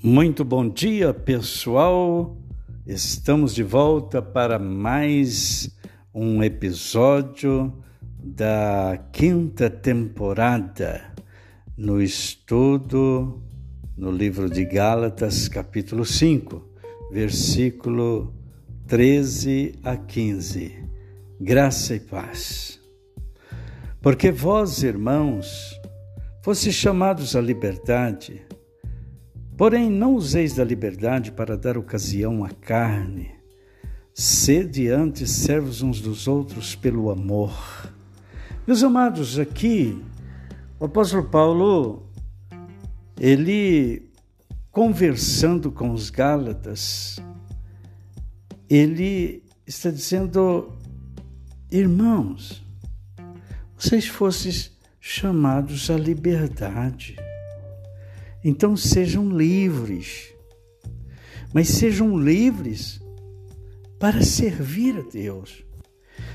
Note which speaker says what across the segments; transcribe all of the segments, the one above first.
Speaker 1: Muito bom dia, pessoal. Estamos de volta para mais um episódio da quinta temporada no estudo no livro de Gálatas, capítulo 5, versículo 13 a 15. Graça e paz. Porque vós, irmãos, fostes chamados à liberdade, Porém, não useis da liberdade para dar ocasião à carne. Sede antes servos uns dos outros pelo amor. Meus amados, aqui o apóstolo Paulo, ele conversando com os Gálatas, ele está dizendo: irmãos, vocês fostes chamados à liberdade. Então sejam livres, mas sejam livres para servir a Deus.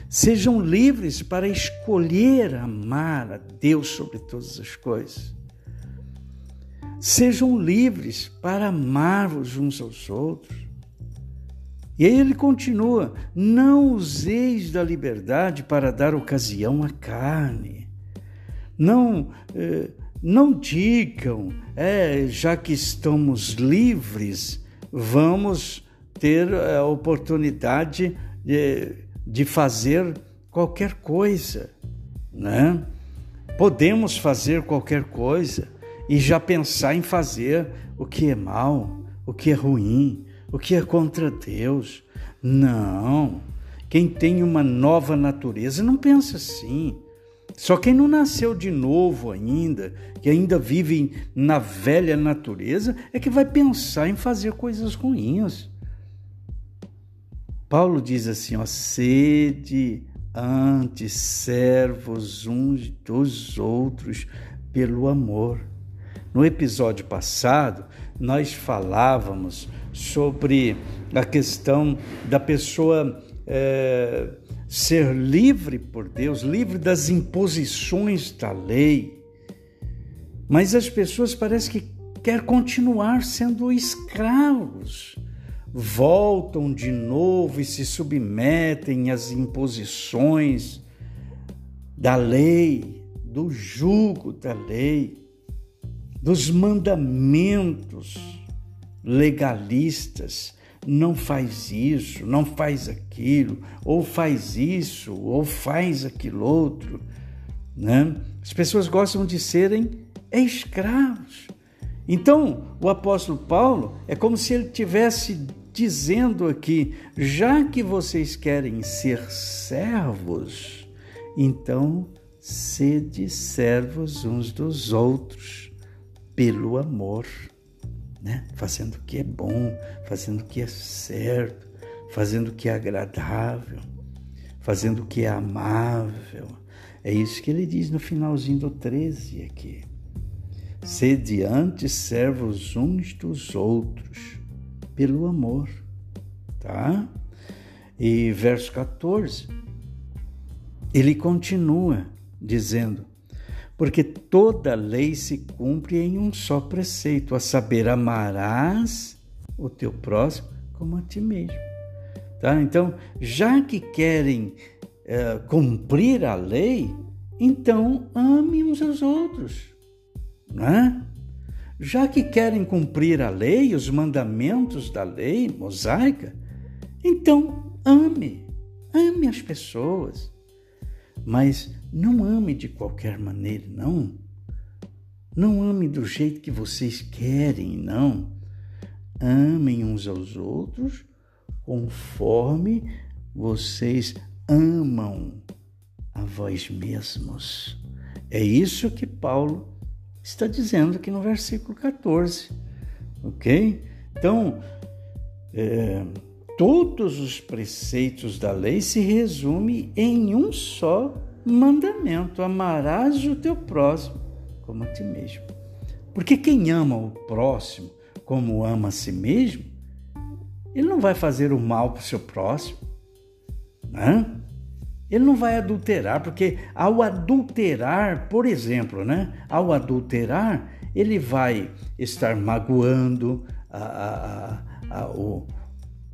Speaker 1: Sejam livres para escolher amar a Deus sobre todas as coisas. Sejam livres para amar-vos uns aos outros. E aí ele continua: não useis da liberdade para dar ocasião à carne. Não eh, não digam, é, já que estamos livres, vamos ter a oportunidade de, de fazer qualquer coisa, né? Podemos fazer qualquer coisa e já pensar em fazer o que é mal, o que é ruim, o que é contra Deus. Não. Quem tem uma nova natureza não pensa assim. Só quem não nasceu de novo ainda, que ainda vive na velha natureza, é que vai pensar em fazer coisas ruins. Paulo diz assim: ó, sede antes servos uns dos outros pelo amor. No episódio passado, nós falávamos sobre a questão da pessoa. É, ser livre por Deus, livre das imposições da lei. Mas as pessoas parecem que quer continuar sendo escravos. Voltam de novo e se submetem às imposições da lei, do jugo da lei, dos mandamentos legalistas não faz isso, não faz aquilo, ou faz isso, ou faz aquilo outro. Né? As pessoas gostam de serem escravos. Então, o apóstolo Paulo é como se ele tivesse dizendo aqui: já que vocês querem ser servos, então sede servos uns dos outros pelo amor né? fazendo o que é bom, fazendo o que é certo, fazendo o que é agradável, fazendo o que é amável. É isso que ele diz no finalzinho do 13 aqui. Sede antes servos uns dos outros, pelo amor. Tá? E verso 14, ele continua dizendo: porque toda lei se cumpre em um só preceito, a saber, amarás o teu próximo como a ti mesmo. Tá? Então, já que querem é, cumprir a lei, então ame uns aos outros. Né? Já que querem cumprir a lei, os mandamentos da lei mosaica, então ame, ame as pessoas. Mas não ame de qualquer maneira, não. Não ame do jeito que vocês querem, não. Amem uns aos outros conforme vocês amam a vós mesmos. É isso que Paulo está dizendo aqui no versículo 14, ok? Então, é, todos os preceitos da lei se resumem em um só mandamento: amarás o teu próximo como a ti mesmo. Porque quem ama o próximo como ama a si mesmo, ele não vai fazer o mal para o seu próximo, né? Ele não vai adulterar, porque ao adulterar, por exemplo, né? Ao adulterar, ele vai estar magoando a, a, a, o,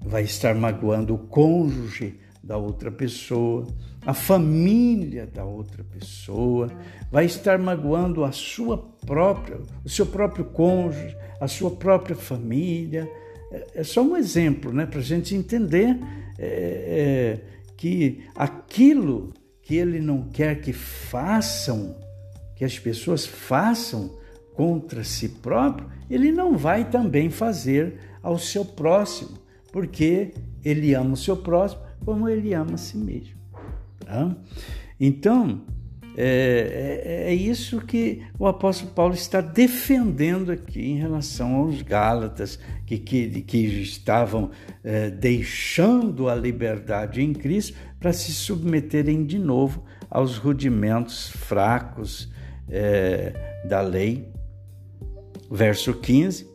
Speaker 1: vai estar magoando o cônjuge da outra pessoa, a família da outra pessoa, vai estar magoando a sua própria, o seu próprio cônjuge, a sua própria família. É, é só um exemplo, né, para a gente entender é, é, que aquilo que ele não quer que façam, que as pessoas façam contra si próprio, ele não vai também fazer ao seu próximo, porque ele ama o seu próximo como ele ama a si mesmo. Tá? Então, é, é, é, isso que o apóstolo Paulo está defendendo aqui em relação aos Gálatas, que, que, que estavam é, deixando a liberdade em Cristo para se submeterem de novo aos rudimentos fracos é, da lei. Verso 15,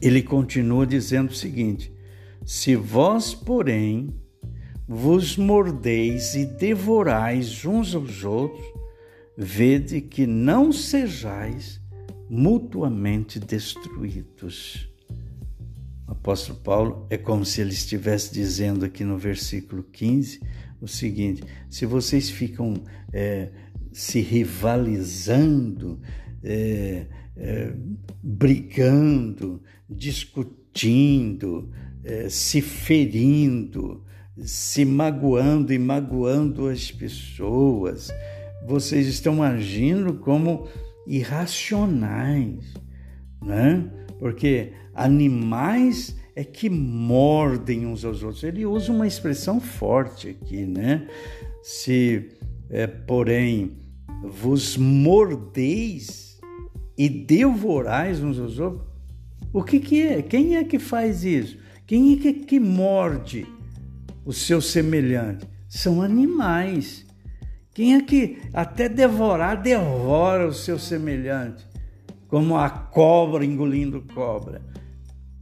Speaker 1: ele continua dizendo o seguinte: Se vós, porém, vos mordeis e devorais uns aos outros, vede que não sejais mutuamente destruídos. O apóstolo Paulo é como se ele estivesse dizendo aqui no versículo 15 o seguinte: se vocês ficam é, se rivalizando, é, é, brigando, discutindo, é, se ferindo, se magoando e magoando as pessoas. Vocês estão agindo como irracionais, né? Porque animais é que mordem uns aos outros. Ele usa uma expressão forte aqui, né? Se, é, porém, vos mordeis e devorais uns aos outros, o que, que é? Quem é que faz isso? Quem é que, que morde? o seu semelhante? São animais. Quem é que até devorar, devora o seu semelhante, como a cobra engolindo cobra?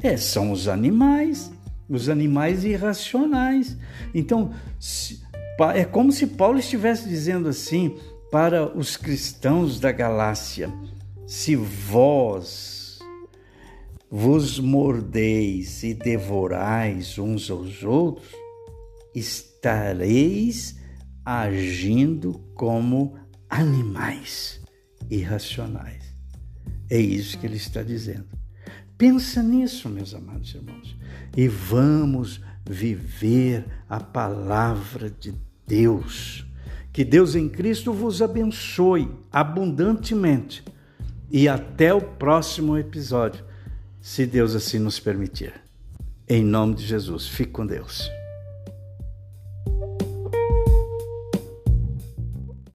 Speaker 1: É, são os animais, os animais irracionais. Então, é como se Paulo estivesse dizendo assim para os cristãos da Galácia: se vós vos mordeis e devorais uns aos outros, estareis agindo como animais irracionais. É isso que ele está dizendo. Pensa nisso, meus amados irmãos, e vamos viver a palavra de Deus. Que Deus em Cristo vos abençoe abundantemente. E até o próximo episódio, se Deus assim nos permitir. Em nome de Jesus, fique com Deus.